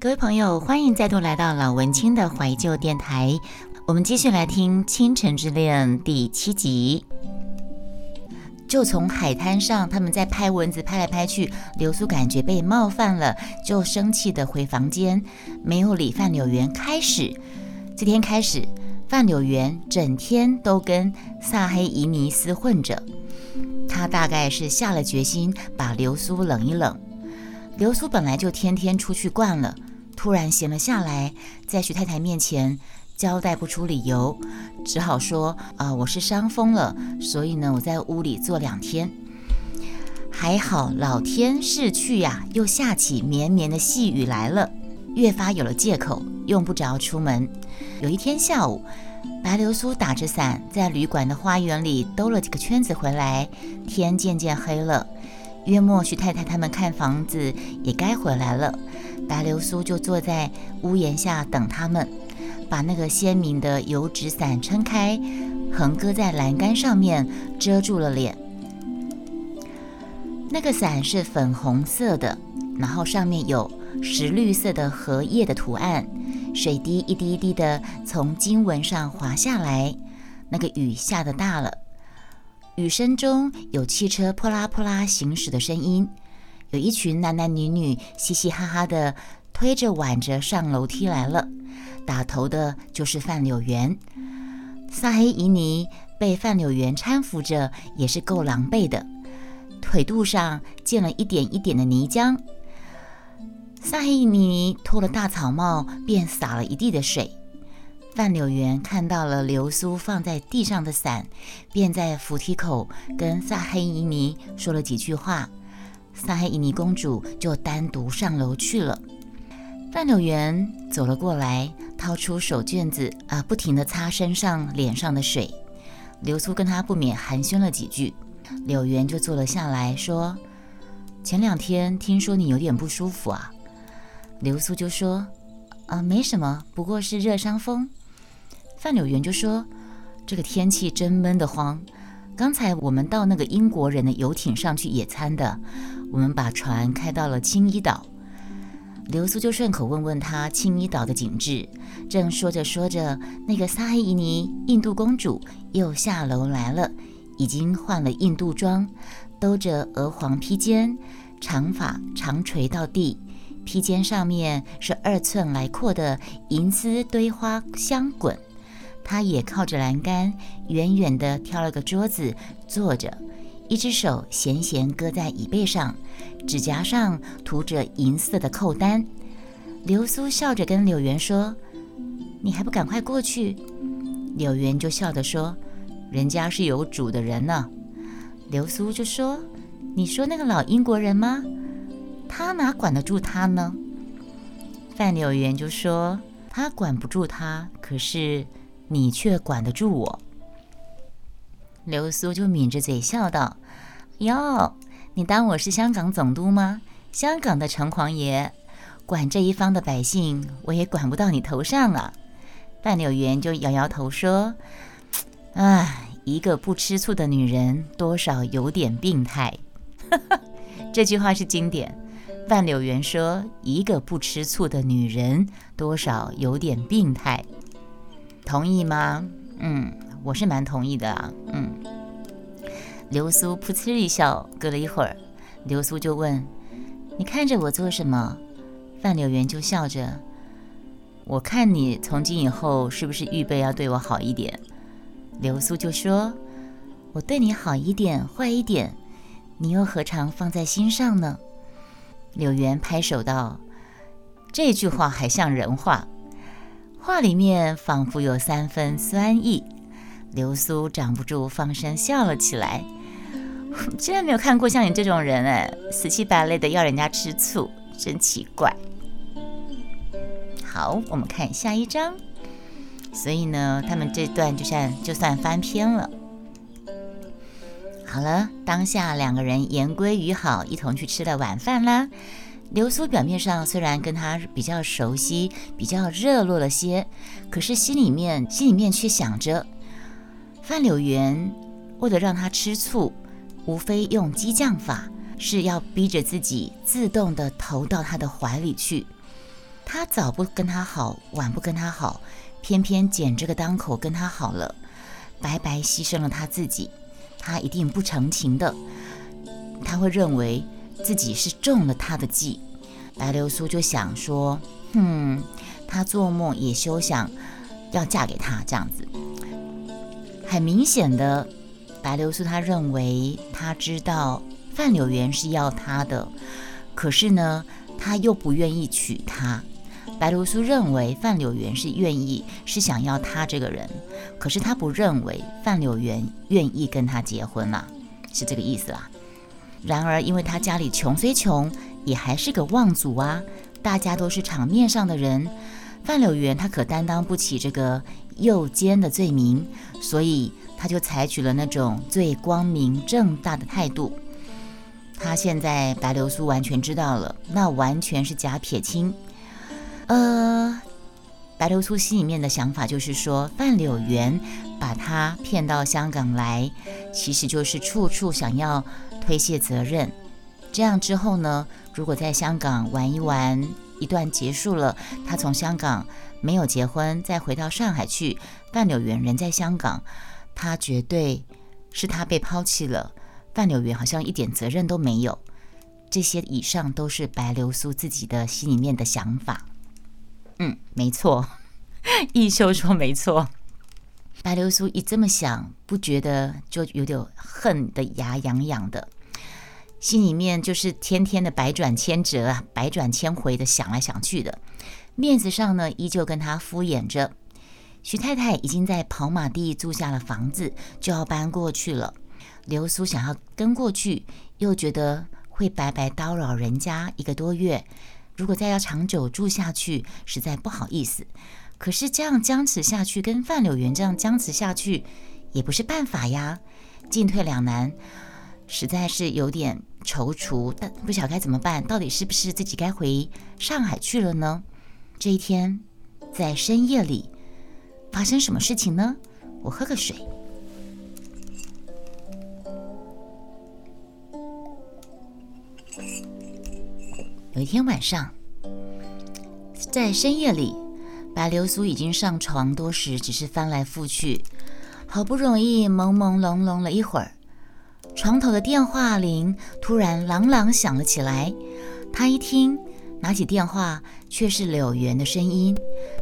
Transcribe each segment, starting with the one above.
各位朋友，欢迎再度来到老文青的怀旧电台。我们继续来听《倾城之恋》第七集。就从海滩上，他们在拍蚊子，拍来拍去，流苏感觉被冒犯了，就生气的回房间，没有理范柳园。开始，这天开始，范柳园整天都跟萨黑伊尼斯混着。他大概是下了决心把流苏冷一冷。流苏本来就天天出去惯了。突然闲了下来，在徐太太面前交代不出理由，只好说：“啊，我是伤风了，所以呢，我在屋里坐两天。还好老天逝去呀，又下起绵绵的细雨来了，越发有了借口，用不着出门。有一天下午，白流苏打着伞在旅馆的花园里兜了几个圈子回来，天渐渐黑了，约莫徐太太他们看房子也该回来了。”白流苏就坐在屋檐下等他们，把那个鲜明的油纸伞撑开，横搁在栏杆上面，遮住了脸。那个伞是粉红色的，然后上面有石绿色的荷叶的图案，水滴一滴一滴的从经文上滑下来。那个雨下的大了，雨声中有汽车扑啦扑啦行驶的声音。有一群男男女女嘻嘻哈哈的推着挽着上楼梯来了，打头的就是范柳园。萨黑伊尼被范柳园搀扶着，也是够狼狈的，腿肚上溅了一点一点的泥浆。萨黑伊尼脱了大草帽，便洒了一地的水。范柳园看到了流苏放在地上的伞，便在扶梯口跟萨黑伊尼说了几句话。萨黑伊尼公主就单独上楼去了。范柳园走了过来，掏出手绢子啊，不停地擦身上、脸上的水。流苏跟他不免寒暄了几句，柳园就坐了下来，说：“前两天听说你有点不舒服啊。”流苏就说：“啊，没什么，不过是热伤风。”范柳园就说：“这个天气真闷得慌。刚才我们到那个英国人的游艇上去野餐的。”我们把船开到了青衣岛，流苏就顺口问问他青衣岛的景致。正说着说着，那个萨黑伊尼印度公主又下楼来了，已经换了印度装，兜着鹅黄披肩，长发长垂到地，披肩上面是二寸来阔的银丝堆花香滚。他也靠着栏杆，远远地挑了个桌子坐着。一只手闲闲搁在椅背上，指甲上涂着银色的扣单。流苏笑着跟柳园说：“你还不赶快过去？”柳园就笑着说：“人家是有主的人呢。”流苏就说：“你说那个老英国人吗？他哪管得住他呢？”范柳园就说：“他管不住他，可是你却管得住我。”流苏就抿着嘴笑道：“哟，你当我是香港总督吗？香港的城隍爷管这一方的百姓，我也管不到你头上啊。”范柳园就摇摇头说：“唉，一个不吃醋的女人，多少有点病态。”这句话是经典。范柳园说：“一个不吃醋的女人，多少有点病态。”同意吗？嗯。我是蛮同意的啊，嗯。流苏噗嗤一笑，隔了一会儿，流苏就问：“你看着我做什么？”范柳园就笑着：“我看你从今以后是不是预备要对我好一点？”流苏就说：“我对你好一点，坏一点，你又何尝放在心上呢？”柳原拍手道：“这句话还像人话，话里面仿佛有三分酸意。”流苏长不住，放声笑了起来。竟然没有看过像你这种人哎，死乞白赖的要人家吃醋，真奇怪。好，我们看下一章。所以呢，他们这段就算就算翻篇了。好了，当下两个人言归于好，一同去吃了晚饭啦。流苏表面上虽然跟他比较熟悉，比较热络了些，可是心里面心里面却想着。范柳园为了让他吃醋，无非用激将法，是要逼着自己自动的投到他的怀里去。他早不跟他好，晚不跟他好，偏偏捡这个当口跟他好了，白白牺牲了他自己，他一定不成情的，他会认为自己是中了他的计。白流苏就想说，哼，他做梦也休想要嫁给他这样子。很明显的，白流苏他认为他知道范柳园是要他的，可是呢，他又不愿意娶她。白流苏认为范柳园是愿意，是想要他这个人，可是他不认为范柳园愿意跟他结婚啦，是这个意思啦。然而，因为他家里穷虽穷。也还是个望族啊，大家都是场面上的人，范柳园他可担当不起这个诱奸的罪名，所以他就采取了那种最光明正大的态度。他现在白流苏完全知道了，那完全是假撇清。呃，白流苏心里面的想法就是说，范柳园把他骗到香港来，其实就是处处想要推卸责任。这样之后呢？如果在香港玩一玩，一段结束了，他从香港没有结婚，再回到上海去，范柳园人在香港，他绝对是他被抛弃了。范柳园好像一点责任都没有。这些以上都是白流苏自己的心里面的想法。嗯，没错，易秀说没错。白流苏一这么想，不觉得就有点恨得牙痒痒的。心里面就是天天的百转千折啊，百转千回的想来想去的，面子上呢依旧跟他敷衍着。徐太太已经在跑马地租下了房子，就要搬过去了。流苏想要跟过去，又觉得会白白叨扰人家一个多月。如果再要长久住下去，实在不好意思。可是这样僵持下去，跟范柳园这样僵持下去，也不是办法呀，进退两难。实在是有点踌躇，但不晓该怎么办。到底是不是自己该回上海去了呢？这一天，在深夜里发生什么事情呢？我喝个水。有一天晚上，在深夜里，白流苏已经上床多时，只是翻来覆去，好不容易朦朦胧胧了一会儿。床头的电话铃突然朗朗响了起来，他一听，拿起电话，却是柳原的声音，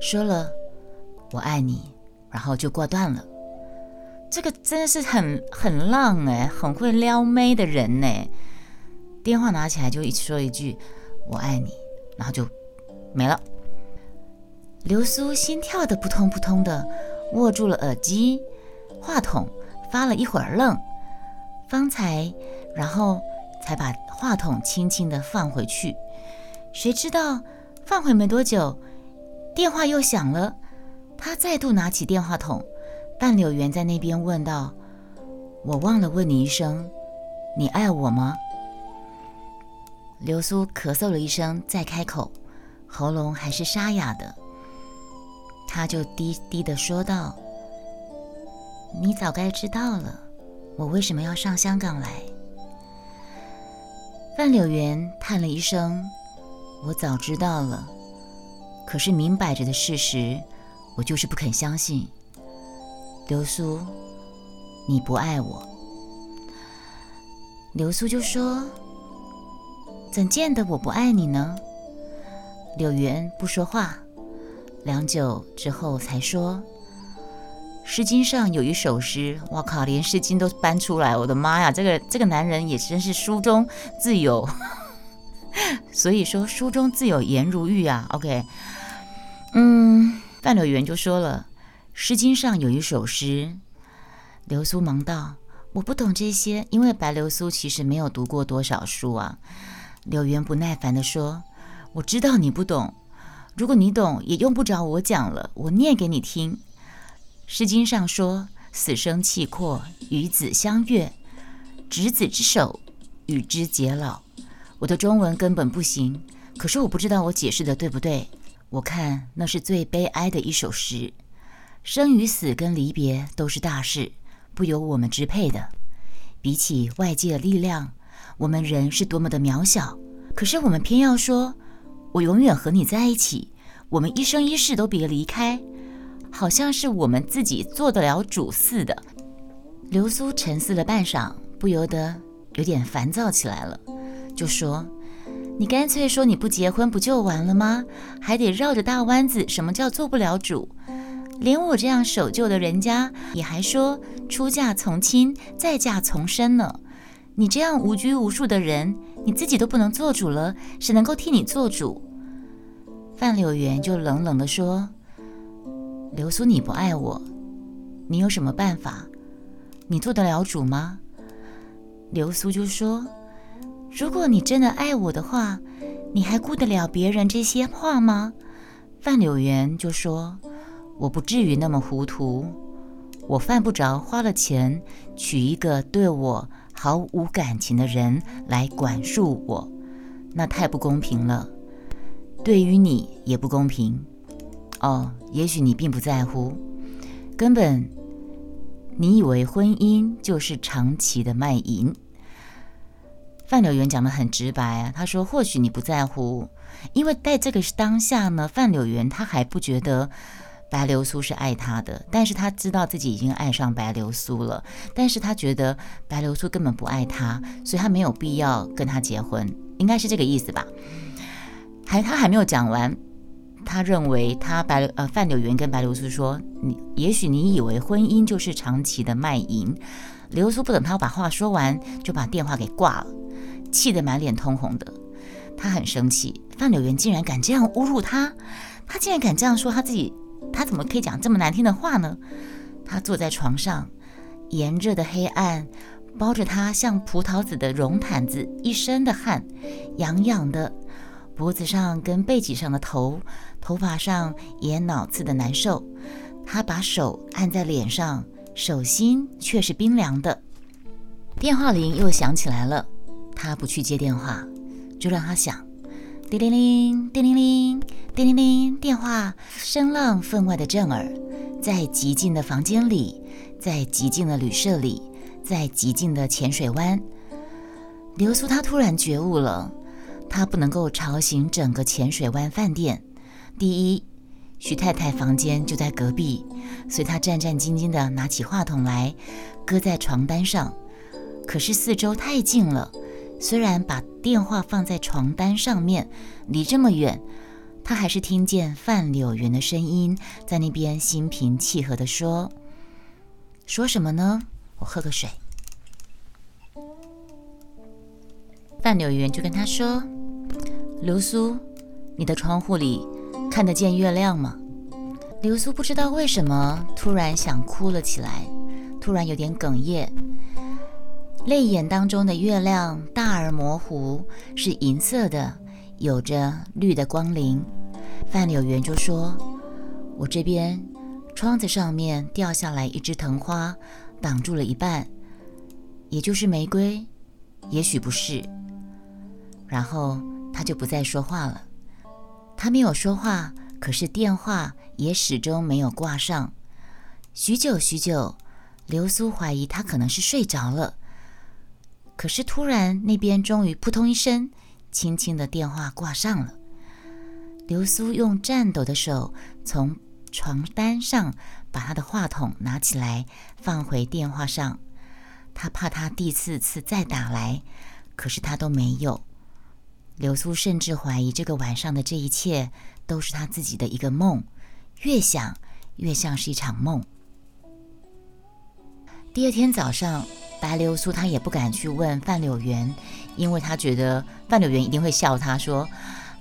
说了“我爱你”，然后就挂断了。这个真的是很很浪哎，很会撩妹的人呢。电话拿起来就一说一句“我爱你”，然后就没了。流苏心跳的扑通扑通的，握住了耳机，话筒发了一会儿愣。方才，然后才把话筒轻轻地放回去。谁知道放回没多久，电话又响了。他再度拿起电话筒，半柳园在那边问道：“我忘了问你一声，你爱我吗？”流苏咳嗽了一声，再开口，喉咙还是沙哑的。他就低低的说道：“你早该知道了。”我为什么要上香港来？范柳园叹了一声：“我早知道了，可是明摆着的事实，我就是不肯相信。”流苏，你不爱我。流苏就说：“怎见得我不爱你呢？”柳园不说话，良久之后才说。《诗经》上有一首诗，我靠，连《诗经》都搬出来，我的妈呀！这个这个男人也真是书中自有，所以说书中自有颜如玉啊。OK，嗯，范柳园就说了，《诗经》上有一首诗，流苏忙道：“我不懂这些，因为白流苏其实没有读过多少书啊。”柳园不耐烦地说：“我知道你不懂，如果你懂，也用不着我讲了，我念给你听。”《诗经》上说：“死生契阔，与子相悦，执子之手，与之偕老。”我的中文根本不行，可是我不知道我解释的对不对。我看那是最悲哀的一首诗。生与死跟离别都是大事，不由我们支配的。比起外界的力量，我们人是多么的渺小。可是我们偏要说，我永远和你在一起，我们一生一世都别离开，好像是我们自己做得了主似的。流苏沉思了半晌，不由得有点烦躁起来了，就说：“你干脆说你不结婚不就完了吗？还得绕着大弯子，什么叫做不了主？连我这样守旧的人家，你还说出嫁从亲，再嫁从生呢。你这样无拘无束的人。”你自己都不能做主了，谁能够替你做主？范柳园就冷冷地说：“流苏，你不爱我，你有什么办法？你做得了主吗？”流苏就说：“如果你真的爱我的话，你还顾得了别人这些话吗？”范柳园就说：“我不至于那么糊涂，我犯不着花了钱娶一个对我。”毫无感情的人来管束我，那太不公平了。对于你也不公平。哦，也许你并不在乎，根本你以为婚姻就是长期的卖淫。范柳园讲的很直白啊，他说或许你不在乎，因为在这个当下呢，范柳园他还不觉得。白流苏是爱他的，但是他知道自己已经爱上白流苏了，但是他觉得白流苏根本不爱他，所以他没有必要跟他结婚，应该是这个意思吧？还他还没有讲完，他认为他白呃范柳园跟白流苏说，你也许你以为婚姻就是长期的卖淫，流苏不等他把话说完，就把电话给挂了，气得满脸通红的，他很生气，范柳园竟然敢这样侮辱他，他竟然敢这样说他自己。他怎么可以讲这么难听的话呢？他坐在床上，炎热的黑暗包着他像葡萄籽的绒毯子，一身的汗，痒痒的，脖子上跟背脊上的头，头发上也脑刺的难受。他把手按在脸上，手心却是冰凉的。电话铃又响起来了，他不去接电话，就让他响。叮铃铃，叮铃铃，叮铃铃，电话声浪分外的震耳，在极静的房间里，在极静的旅社里，在极静的浅水湾，流苏他突然觉悟了，他不能够吵醒整个浅水湾饭店。第一，徐太太房间就在隔壁，所以她战战兢兢地拿起话筒来，搁在床单上，可是四周太近了。虽然把电话放在床单上面，离这么远，她还是听见范柳园的声音在那边心平气和地说：“说什么呢？我喝个水。”范柳园就跟他说：“流苏，你的窗户里看得见月亮吗？”流苏不知道为什么突然想哭了起来，突然有点哽咽。泪眼当中的月亮大而模糊，是银色的，有着绿的光临。范柳园就说：“我这边窗子上面掉下来一枝藤花，挡住了一半，也就是玫瑰，也许不是。”然后他就不再说话了。他没有说话，可是电话也始终没有挂上。许久许久，流苏怀疑他可能是睡着了。可是突然，那边终于扑通一声，轻轻的电话挂上了。流苏用颤抖的手从床单上把他的话筒拿起来，放回电话上。他怕他第四次再打来，可是他都没有。流苏甚至怀疑这个晚上的这一切都是他自己的一个梦，越想越像是一场梦。第二天早上。白流苏他也不敢去问范柳园，因为他觉得范柳园一定会笑他，说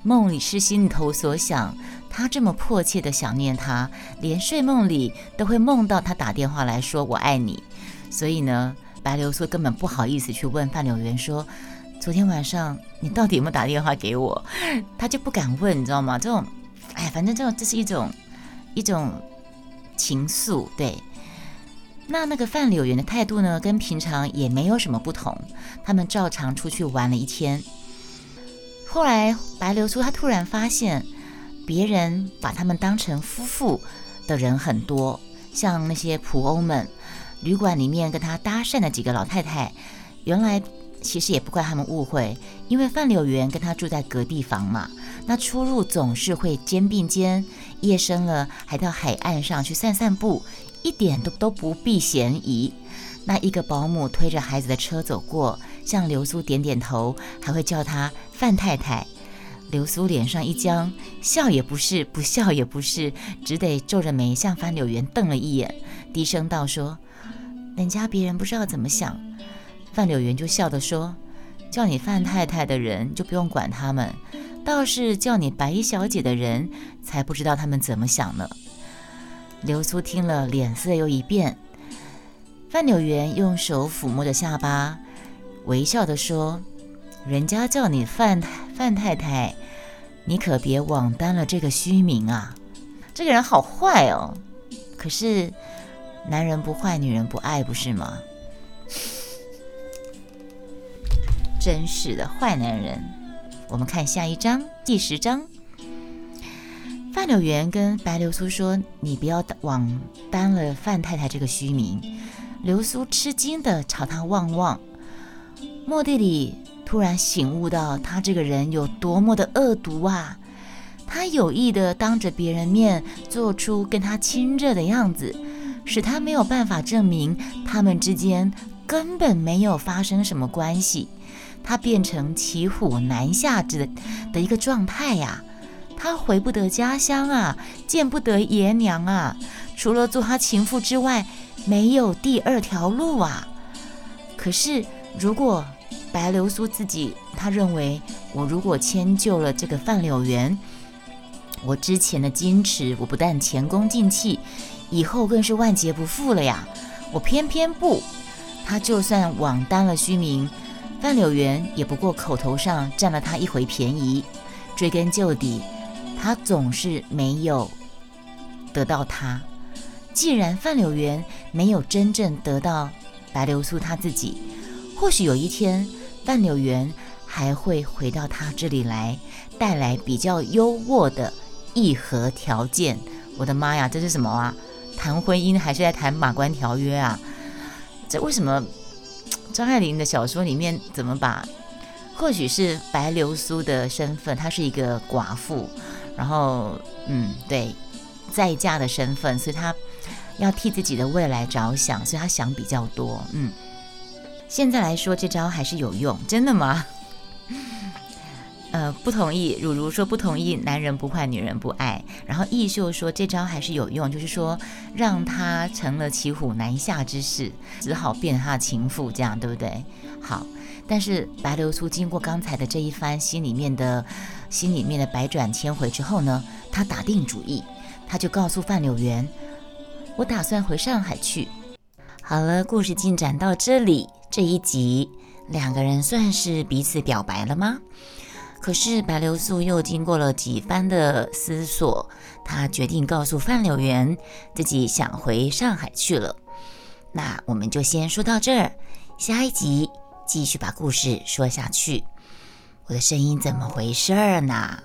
梦里是心头所想，他这么迫切的想念他，连睡梦里都会梦到他打电话来说我爱你，所以呢，白流苏根本不好意思去问范柳园说，昨天晚上你到底有没有打电话给我，他就不敢问，你知道吗？这种，哎，反正这种这是一种一种情愫，对。那那个范柳园的态度呢，跟平常也没有什么不同。他们照常出去玩了一天。后来白流苏他突然发现，别人把他们当成夫妇的人很多，像那些仆欧们，旅馆里面跟他搭讪的几个老太太，原来其实也不怪他们误会，因为范柳园跟他住在隔壁房嘛。那出入总是会肩并肩，夜深了还到海岸上去散散步，一点都都不避嫌疑。那一个保姆推着孩子的车走过，向流苏点点头，还会叫她范太太。流苏脸上一僵，笑也不是，不笑也不是，只得皱着眉向范柳园瞪了一眼，低声道：“说，人家别人不知道怎么想。”范柳园就笑着说：“叫你范太太的人就不用管他们，倒是叫你白小姐的人才不知道他们怎么想呢。”流苏听了，脸色又一变。范柳园用手抚摸着下巴，微笑地说。人家叫你范范太太，你可别枉担了这个虚名啊！这个人好坏哦。可是男人不坏，女人不爱，不是吗？真是的，坏男人。我们看下一章，第十章。范柳园跟白流苏说：“你不要枉担了范太太这个虚名。”流苏吃惊的朝他望望，墓地里。突然醒悟到他这个人有多么的恶毒啊！他有意的当着别人面做出跟他亲热的样子，使他没有办法证明他们之间根本没有发生什么关系。他变成骑虎难下之的一个状态呀！他回不得家乡啊，见不得爷娘啊，除了做他情妇之外，没有第二条路啊！可是如果……白流苏自己，他认为我如果迁就了这个范柳园，我之前的矜持，我不但前功尽弃，以后更是万劫不复了呀！我偏偏不，他就算枉担了虚名，范柳园也不过口头上占了他一回便宜，追根究底，他总是没有得到他。既然范柳园没有真正得到白流苏他自己，或许有一天。范柳园还会回到他这里来，带来比较优渥的议和条件。我的妈呀，这是什么啊？谈婚姻还是在谈马关条约啊？这为什么张爱玲的小说里面怎么把？或许是白流苏的身份，她是一个寡妇，然后嗯，对，再嫁的身份，所以她要替自己的未来着想，所以她想比较多，嗯。现在来说，这招还是有用，真的吗？呃，不同意。如如说不同意，男人不坏，女人不爱。然后易秀说这招还是有用，就是说让他成了骑虎难下之势，只好变他的情妇，这样对不对？好，但是白流苏经过刚才的这一番心里面的心里面的百转千回之后呢，他打定主意，他就告诉范柳园，我打算回上海去。好了，故事进展到这里。这一集，两个人算是彼此表白了吗？可是白流苏又经过了几番的思索，她决定告诉范柳园自己想回上海去了。那我们就先说到这儿，下一集继续把故事说下去。我的声音怎么回事儿呢？